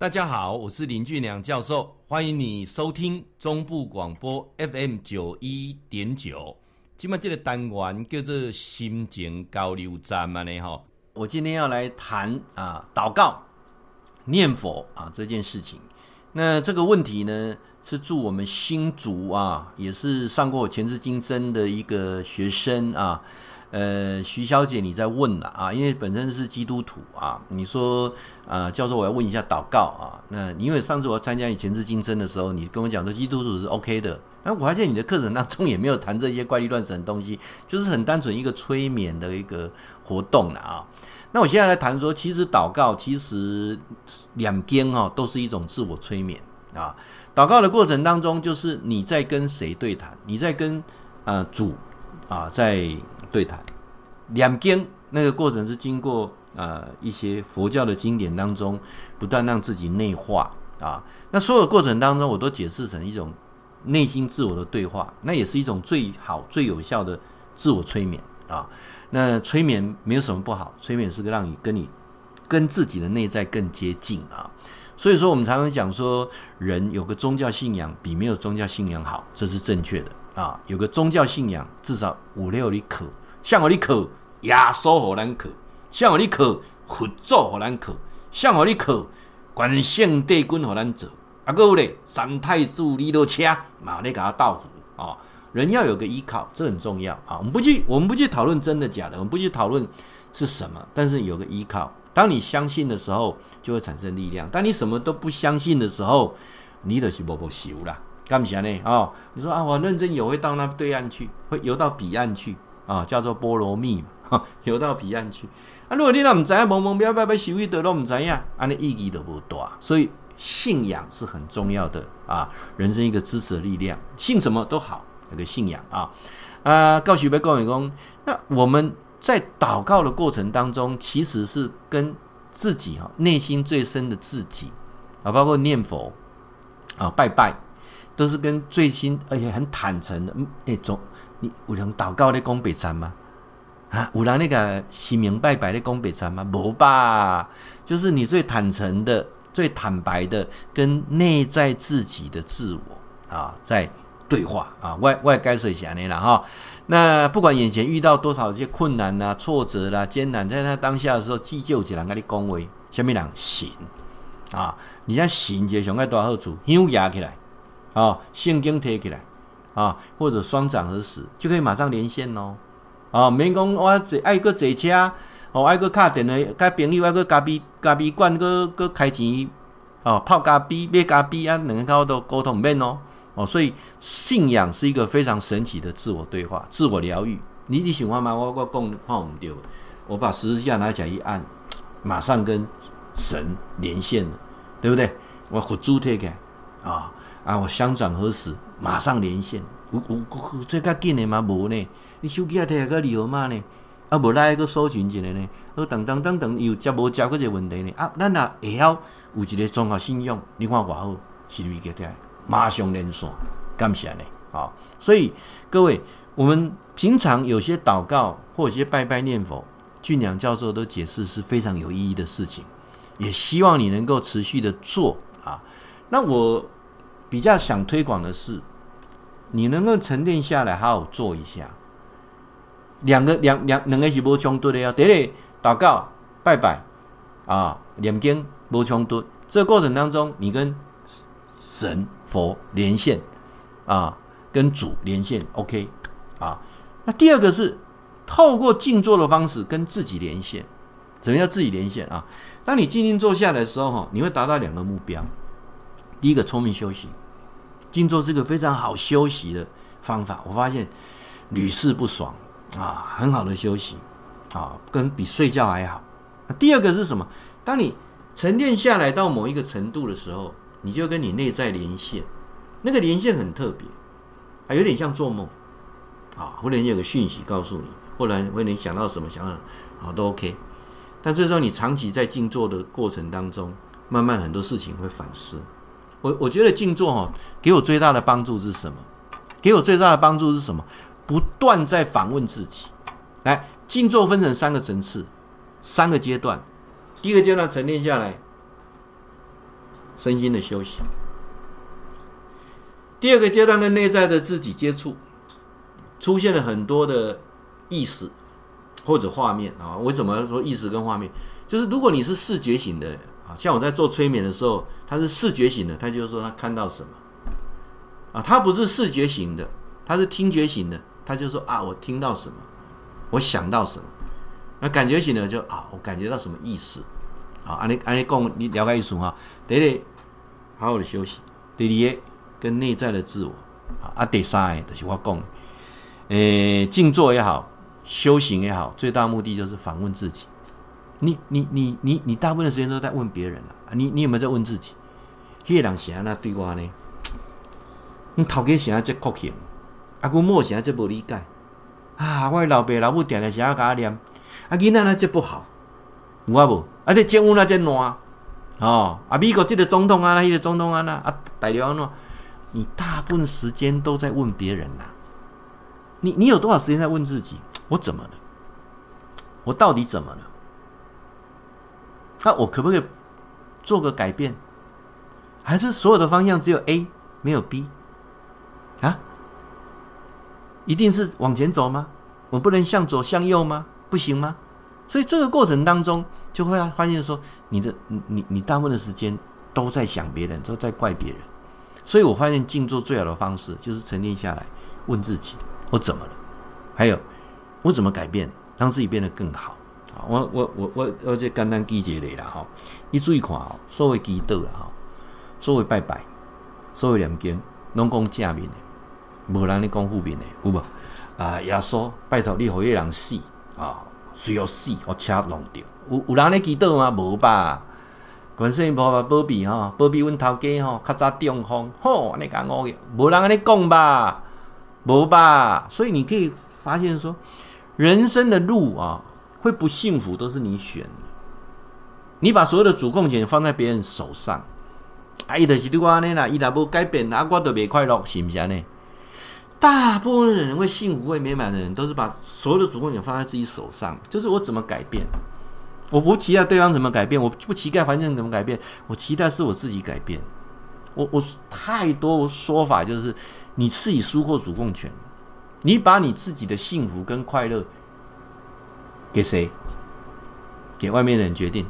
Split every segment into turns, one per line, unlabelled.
大家好，我是林俊良教授，欢迎你收听中部广播 FM 九一点九。今麦这个单元叫做心情交流站嘛呢哈。我今天要来谈啊祷告、念佛啊这件事情。那这个问题呢，是祝我们新竹啊，也是上过前世今生的一个学生啊。呃，徐小姐，你在问了啊？因为本身是基督徒啊，你说啊，教授，我要问一下祷告啊。那因为上次我参加你前世今生的时候，你跟我讲说基督徒是 OK 的，那我发现你的课程当中也没有谈这些怪力乱神的东西，就是很单纯一个催眠的一个活动了啊。那我现在来谈说，其实祷告其实两边哦都是一种自我催眠啊。祷告的过程当中，就是你在跟谁对谈？你在跟啊主啊在。对谈，两经那个过程是经过呃一些佛教的经典当中，不断让自己内化啊。那所有过程当中，我都解释成一种内心自我的对话，那也是一种最好最有效的自我催眠啊。那催眠没有什么不好，催眠是个让你跟你跟自己的内在更接近啊。所以说，我们常常讲说，人有个宗教信仰比没有宗教信仰好，这是正确的。啊，有个宗教信仰，至少五六里可，像我哩可耶稣好难可，像我哩可佛祖好难可，像我哩可关圣帝君好难走。啊，各位嘞，三太子李多车马来给他倒扶啊，人要有个依靠，这很重要啊。我们不去，我们不去讨论真的假的，我们不去讨论是什么，但是有个依靠，当你相信的时候，就会产生力量；当你什么都不相信的时候，你就是无无修啦。干啥呢？哦，你说啊，我认真游会到那对岸去，会游到彼岸去啊，叫做波罗蜜嘛，游到彼岸去。啊，如果你那唔知啊，懵懵逼逼被修一得都唔知呀，啊，那意义都不大。所以信仰是很重要的啊，人生一个支持的力量。信什么都好，有个信仰啊。啊，告诉别各位讲，那我们在祷告的过程当中，其实是跟自己哈内心最深的自己啊，包括念佛啊，拜拜。都是跟最新而且很坦诚的，那种你有人祷告的讲白禅吗？啊，有人那个心明白白的讲白禅吗？无吧，就是你最坦诚的、最坦白的，跟内在自己的自我啊，在对话啊，外外该水下你了哈。那不管眼前遇到多少些困难呐、啊、挫折啦、啊、艰难，在他当下的时候，记就起来跟你恭维，下面两行啊，你像行就上个多好处，优雅起来。啊，圣经贴起来啊，或者双掌合十，就可以马上连线喽。啊，免讲我坐爱个坐车，哦，爱个卡电话，甲朋友爱个咖啡咖啡馆个个开钱，哦，泡咖啡买咖啡啊，两个都沟通免哦。哦，所以信仰是一个非常神奇的自我对话、自我疗愈。你你喜欢吗？我我讲看唔对，我把十字架拿起来一按，马上跟神连线了，对不对？我佛珠贴起来啊。啊！我乡长何时，马上连线。有有有，这较紧的吗？无呢。你手机啊，摕个理由嘛呢？啊，无来个搜寻一下呢。哦，等等等等，又接无接个这个问题呢？啊，咱啊会晓有一个综合信用，你看偌好，是不是个？马上连线，感谢呢。好，所以各位，我们平常有些祷告或有些拜拜念佛，俊良教授都解释是非常有意义的事情，也希望你能够持续的做啊。那我。比较想推广的是，你能够沉淀下来，好好做一下。两个两两两个是无冲突的呀。第一，祷告拜拜啊，念经无冲突。这个过程当中，你跟神佛连线啊，跟主连线，OK 啊。那第二个是透过静坐的方式跟自己连线。什么叫自己连线啊？当你静静坐下来的时候，哈，你会达到两个目标。第一个，聪明休息，静坐是个非常好休息的方法。我发现屡试不爽啊，很好的休息啊，跟比睡觉还好。第二个是什么？当你沉淀下来到某一个程度的时候，你就跟你内在连线，那个连线很特别，啊有点像做梦啊。忽然有个讯息告诉你，忽然会能想到什么，想到啊都 OK。但最终你长期在静坐的过程当中，慢慢很多事情会反思。我我觉得静坐哈，给我最大的帮助是什么？给我最大的帮助是什么？不断在反问自己。来，静坐分成三个层次，三个阶段。第一个阶段沉淀下来，身心的休息。第二个阶段跟内在的自己接触，出现了很多的意识或者画面啊。为什么说意识跟画面？就是如果你是视觉型的人啊，像我在做催眠的时候，他是视觉型的，他就是说他看到什么啊，他不是视觉型的，他是听觉型的，他就说啊，我听到什么，我想到什么。那感觉型的就啊，我感觉到什么意思啊？按你按你讲，你了解意思哈？第一，好好的休息；第二，跟内在的自我啊。啊，第三个就是我讲，诶、欸，静坐也好，修行也好，最大目的就是反问自己。你你你你你大部分的时间都在问别人了啊？你你有没有在问自己？那个人是安那对我呢？你头家是安这酷气，啊，我某是安这无理解啊！我老爸老母定定是安甲我念。啊，囡仔那这不好，有啊无？啊，这政府那这乱，哦，啊，美国这个总统啊，那个总统啊，那啊，大陆安怎？你大部分时间都在问别人呐、你你有多少时间在问自己？我怎么了？我到底怎么了？那、我可不可以做个改变？还是所有的方向只有 A 没有 B？啊？一定是往前走吗？我不能向左向右吗？不行吗？所以这个过程当中，就会发现说，你的你你你大部分的时间都在想别人，都在怪别人。所以我发现静坐最好的方式就是沉淀下来，问自己：我怎么了？还有我怎么改变，让自己变得更好？我我我我我就简单记一下啦吼。你注意看哦，所谓祈祷啦吼，所谓拜拜，所谓念经，拢讲正面的，无人咧讲负面的，有无？啊，耶稣，拜托你，互迄人死。啊，需要死，我车弄掉。有有人咧祈祷吗？无吧。观世音菩萨保庇吼，保庇阮头家吼，较早中风，吼，安尼讲我，无人安尼讲吧，无吧。所以你可以发现说，人生的路啊，会不幸福都是你选的。你把所有的主控权放在别人手上，啊，伊就是对我安尼啦，伊若无改变，啊，我就袂快乐，是毋是安尼？大部分的人会幸福、会美满的人，都是把所有的主控权放在自己手上。就是我怎么改变，我不期待对方怎么改变，我不期待环境怎么改变，我期待是我自己改变。我我太多说法就是，你自己输过主控权，你把你自己的幸福跟快乐给谁？给外面的人决定？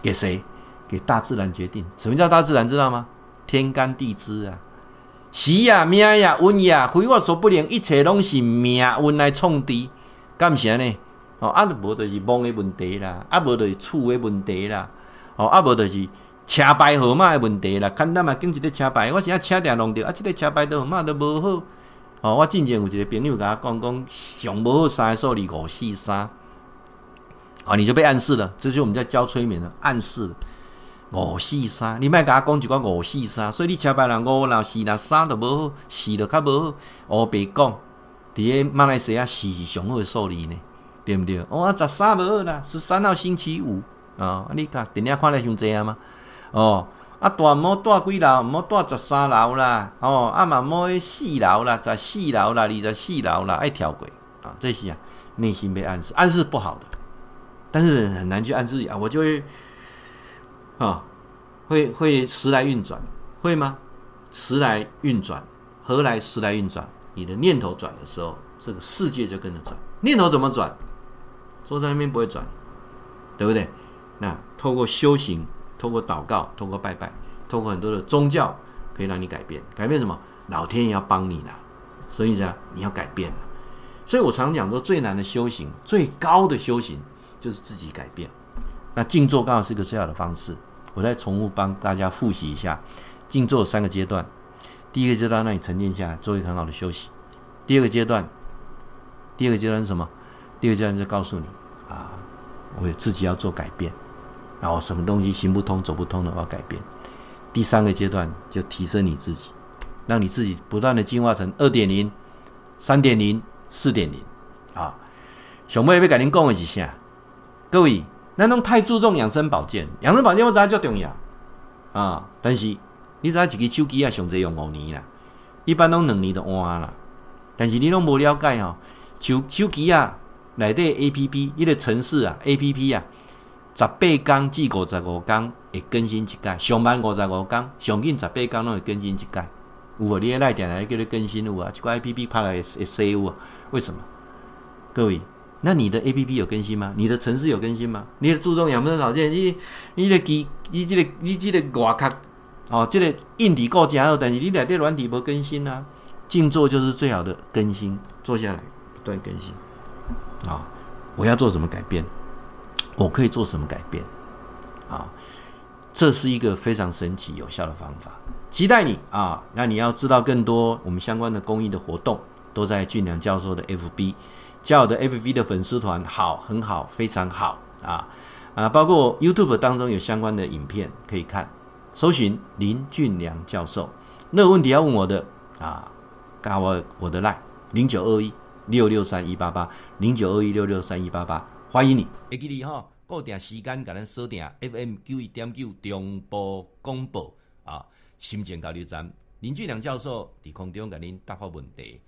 给谁？给大自然决定？什么叫大自然？知道吗？天干地支啊。时呀命呀运呀，非我所不能，一切拢是命运来创治，干啥呢？哦，啊，无就是梦的问题啦，啊，无就是厝的问题啦，哦，啊，无就是车牌号码的问题啦。简单嘛，拣一个车牌，我现在车定弄着，啊，这个车牌号码都无好。哦，我之前有一个朋友甲我讲讲，上无好三个数字五四三，啊，你就被暗示了，这就是我们在教催眠的暗示。五四三，你卖甲我讲一个五四三，所以你车牌人五六四六三都无好，四都较无好。我别讲，伫个马来西亚四是上好的数字呢，对不对？哦，十三无好啦，十三号星期五啊，你看电影看了伤济啊吗？哦，啊大毛住几楼？毛住十三楼啦，哦，啊嘛毛去四楼啦，十四楼啦，二十四楼啦，爱跳过啊，这些啊，内心被暗示，暗示不好的，但是很难去暗示啊，我就会。啊、会会时来运转，会吗？时来运转，何来时来运转？你的念头转的时候，这个世界就跟着转。念头怎么转？坐在那边不会转，对不对？那透过修行，透过祷告，透过拜拜，透过很多的宗教，可以让你改变。改变什么？老天爷要帮你了，所以讲你要改变了。所以我常讲说，最难的修行，最高的修行，就是自己改变。那静坐刚好是一个最好的方式，我再重复帮大家复习一下，静坐三个阶段，第一个阶段让你沉淀下来，做一个很好的休息；第二个阶段，第二个阶段是什么？第二个阶段就告诉你啊，我自己要做改变，然后什么东西行不通、走不通的，我要改变。第三个阶段就提升你自己，让你自己不断的进化成二点零、三点零、四点零啊。小妹要跟您讲的是啥？各位。咱拢太注重养生保健，养生保健我知影足重要啊！但是你知影一个手机啊，上济用五年啦，一般拢两年就换啦。但是你拢无了解吼，手手机啊内底 A P P，伊个程式啊 A P P 啊，十八天至五十五天会更新一届，上班五十五天，上紧十八天拢会更新一届。有无？你个来电来叫你更新有啊？这个 A P P 拍来会会 C 有啊？为什么？各位，那你的 A P P 有更新吗？你的程式有更新吗？你的注重养生保健，你你的机，你这个你这个外壳哦，这个硬体够强，但是你内底软体不更新啊？静坐就是最好的更新，坐下来不断更新啊、我要做什么改变？我可以做什么改变？啊，这是一个非常神奇有效的方法，期待你啊！那你要知道更多我们相关的公益的活动，都在俊良教授的 FB，加我的 FB 的粉丝团，好，很好，非常好啊啊！包括 YouTube 当中有相关的影片可以看，搜寻林俊良教授，那个问题要问我的啊，加我我的 line 零九二一六六三一八八零九二一六六三一八八。欢迎你，会记你哈，固定时间，甲咱锁定 FM 九一点九中波广播啊，心情交流站林俊良教授伫空中甲您答复问题。